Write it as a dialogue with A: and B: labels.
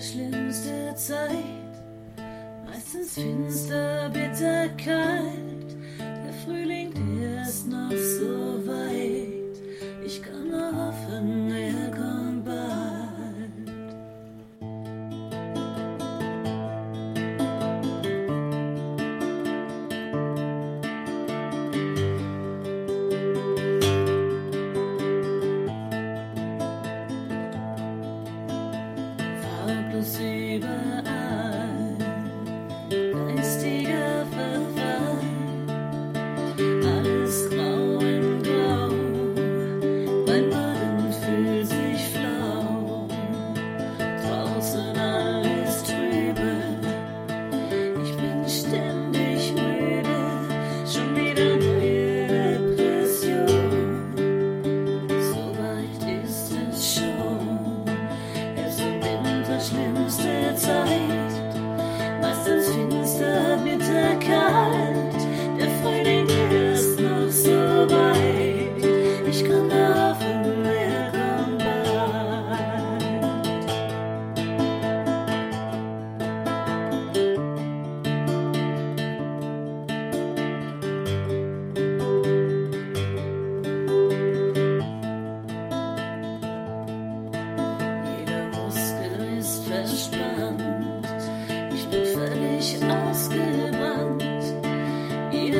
A: schlimmste Zeit, meistens finster, bitter, kalt. see the Cả